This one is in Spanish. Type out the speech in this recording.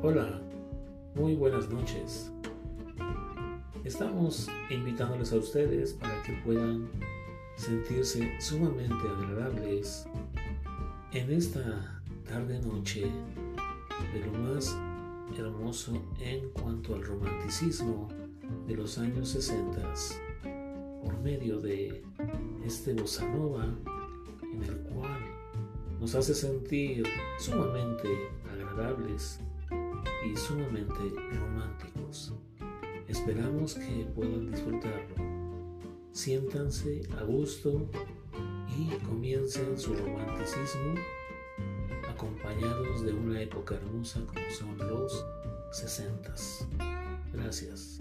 Hola, muy buenas noches. Estamos invitándoles a ustedes para que puedan sentirse sumamente agradables en esta tarde-noche de lo más hermoso en cuanto al romanticismo de los años 60 por medio de este bossa nova en el cual nos hace sentir sumamente agradables y sumamente románticos. Esperamos que puedan disfrutarlo. Siéntanse a gusto y comiencen su romanticismo acompañados de una época hermosa como son los 60. Gracias.